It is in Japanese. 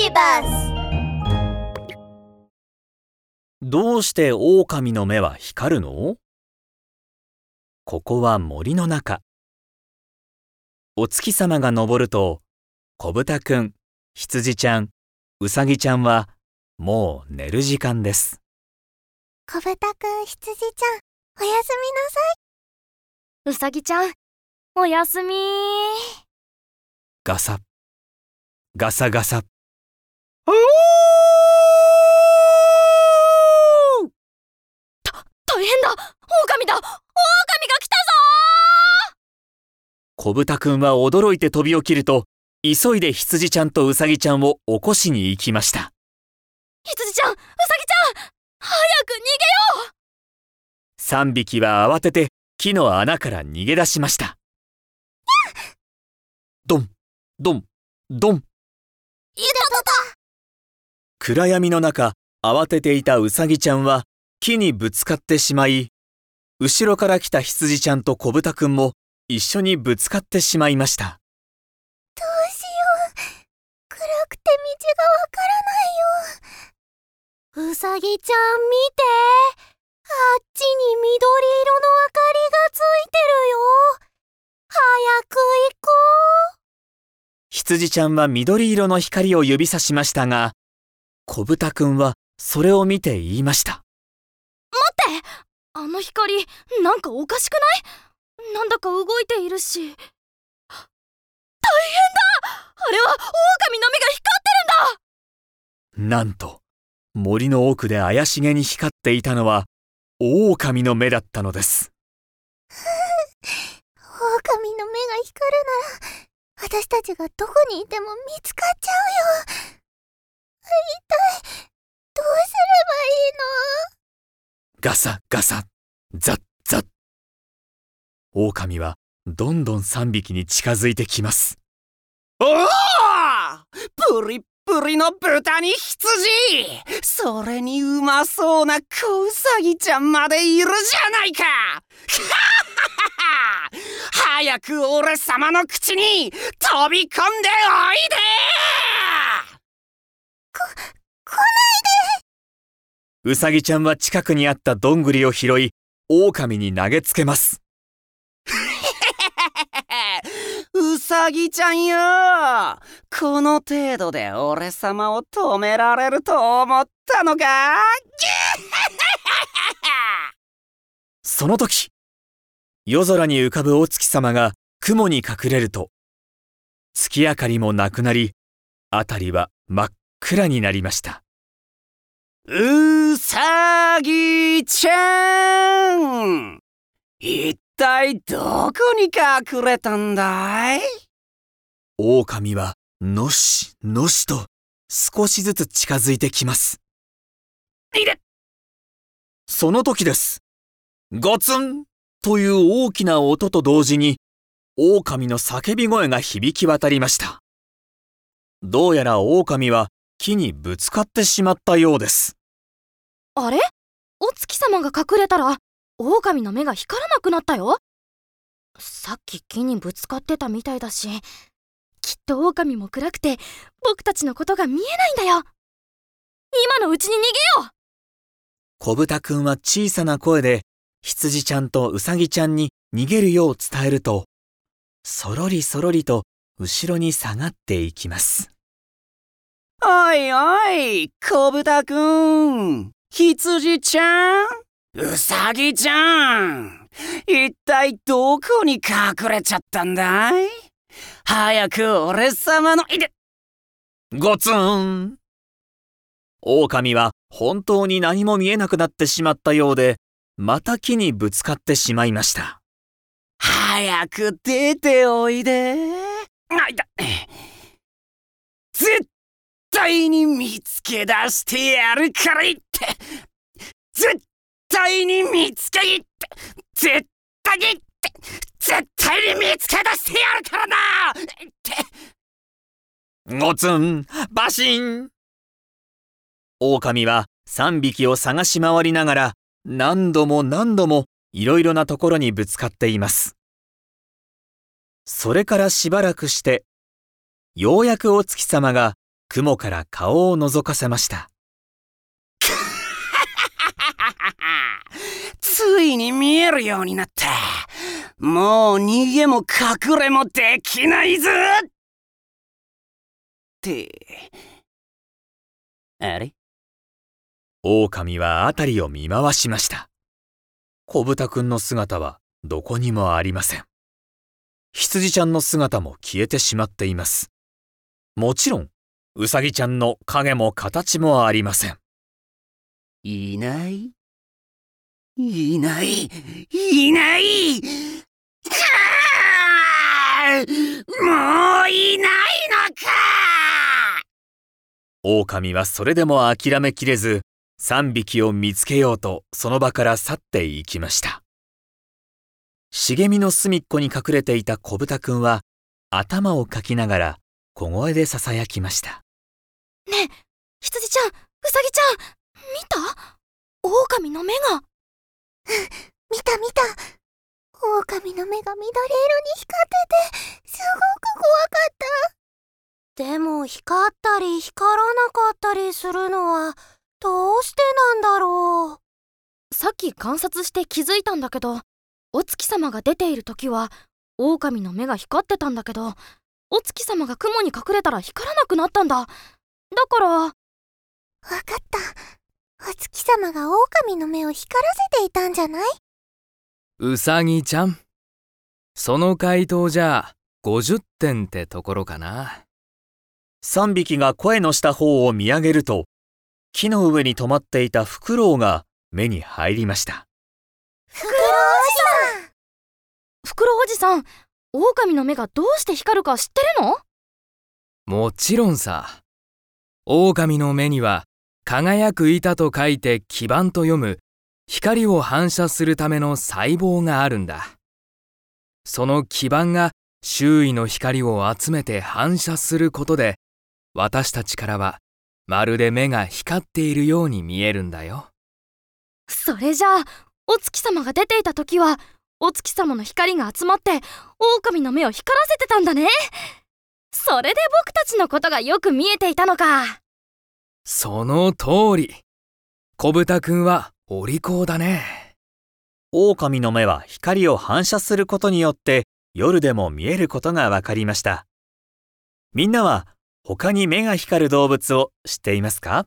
ビバスどうして狼の目は光るの？ここは森の中。お月様が昇ると、小豚くん、羊ちゃん、うさぎちゃんはもう寝る時間です。小豚くん、羊ちゃん、おやすみなさい。うさぎちゃん、おやすみガサ、ガサガサ。大変だ!狼だ!狼が来たぞ!小豚くんは驚いて飛び起きると、急いで羊ちゃんとうさぎちゃんを起こしに行きました。羊ちゃんうさぎちゃん早く逃げよう!三匹は慌てて木の穴から逃げ出しました。ドン、ドン、ドン。暗闇の中、慌てていたうさぎちゃんは木にぶつかってしまい、後ろから来た羊ちゃんと小豚くんも一緒にぶつかってしまいました。どうしよう。暗くて道がわからないよ。うさぎちゃん見て。あっちに緑色の明かりがついてるよ。早く行こう。羊ちゃんは緑色の光を指さしましたが、小豚くんはそれを見て言いました。待ってあの光なんかおかしくない？なんだか動いているし大変だあれは狼の目が光ってるんだなんと、森の奥で怪しげに光っていたのは、狼の目だったのです。狼の目が光るなら、私たちがどこにいても見つかっちゃうよ。一体、どうすればいいの？ガサガサ、ザッザッ。狼はどんどん3匹に近づいてきます。おおプリップリの豚に羊！それにうまそうな小ウサギちゃんまでいるじゃないか！早く俺様の口に飛び込んでおいで！うさぎちゃんは近くにあったどんぐりを拾い、狼に投げつけます。うさぎちゃんよこの程度で俺様を止められると思ったのか その時、夜空に浮かぶお月様が雲に隠れると、月明かりもなくなり、あたりは真っ暗になりました。うさぎちゃん一体どこに隠れたんだい？狼はのしのしと少しずつ近づいてきます。いでその時です。ゴツンという大きな音と同時に、狼の叫び声が響き渡りました。どうやら狼は木にぶつかってしまったようです。あれ？お月様が隠れたら狼の目が光らなくなったよ？さっき木にぶつかってたみたいだしきっと狼も暗くて僕たちのことが見えないんだよ。今のうちに逃げよう！小豚くんは小さな声で羊ちゃんとうさぎちゃんに逃げるよう伝えると、そろりそろりと後ろに下がっていきます。おいおい小豚くん羊ちゃん？うさぎちゃん。一体どこに隠れちゃったんだい？早く俺様のいで。ゴツン狼は本当に何も見えなくなってしまったようで、また木にぶつかってしまいました。早く出ておいで。あいた絶対に見つけ出してやるからいって。絶対に見つけいって。絶対に絶対に見つけ出してやるからな。って。ゴツンバシン狼は3匹を探し回りながら何度も何度もいろいろなところにぶつかっています。それからしばらくして、ようやくお月様が雲から顔を覗かせました。ついに見えるようになった。もう逃げも隠れもできないぞって。あれ？狼は辺りを見回しました。小豚くんの姿はどこにもありません。羊ちゃんの姿も消えてしまっています。もちろん、うさぎちゃんの影も形もありません。いない？いない？いない？もういないのか狼はそれでも諦めきれず、3匹を見つけようとその場から去っていきました。茂みの隅っこに隠れていた小豚くんは頭をかきながら小声で囁きました。羊ちゃん、うさぎちゃん、見た？狼の目が。見た見た。狼の目が緑色に光ってて、すごく怖かった。でも光ったり光らなかったりするのは、どうしてなんだろう。さっき観察して気づいたんだけど、お月様が出ている時は、狼の目が光ってたんだけど、お月様が雲に隠れたら光らなくなったんだ。だから、わかった。お月様が狼の目を光らせていたんじゃない？うさぎちゃん。その回答じゃ50点ってところかな。3匹が声のした方を見上げると、木の上に止まっていたフクロウが目に入りました。フクロウおじさんフクロウおじさん、狼の目がどうして光るか知ってるの？もちろんさ。狼の目には輝く板と書いて基板と読む光を反射するための細胞があるんだ。その基板が周囲の光を集めて反射することで私たちからはまるで目が光っているように見えるんだよ。それじゃあ、お月様が出ていた時は、お月様の光が集まって、狼の目を光らせてたんだね。それで僕たちのことがよく見えていたのか。その通り。小豚くんはお利口だね。狼の目は光を反射することによって夜でも見えることがわかりました。みんなは他に目が光る動物を知っていますか？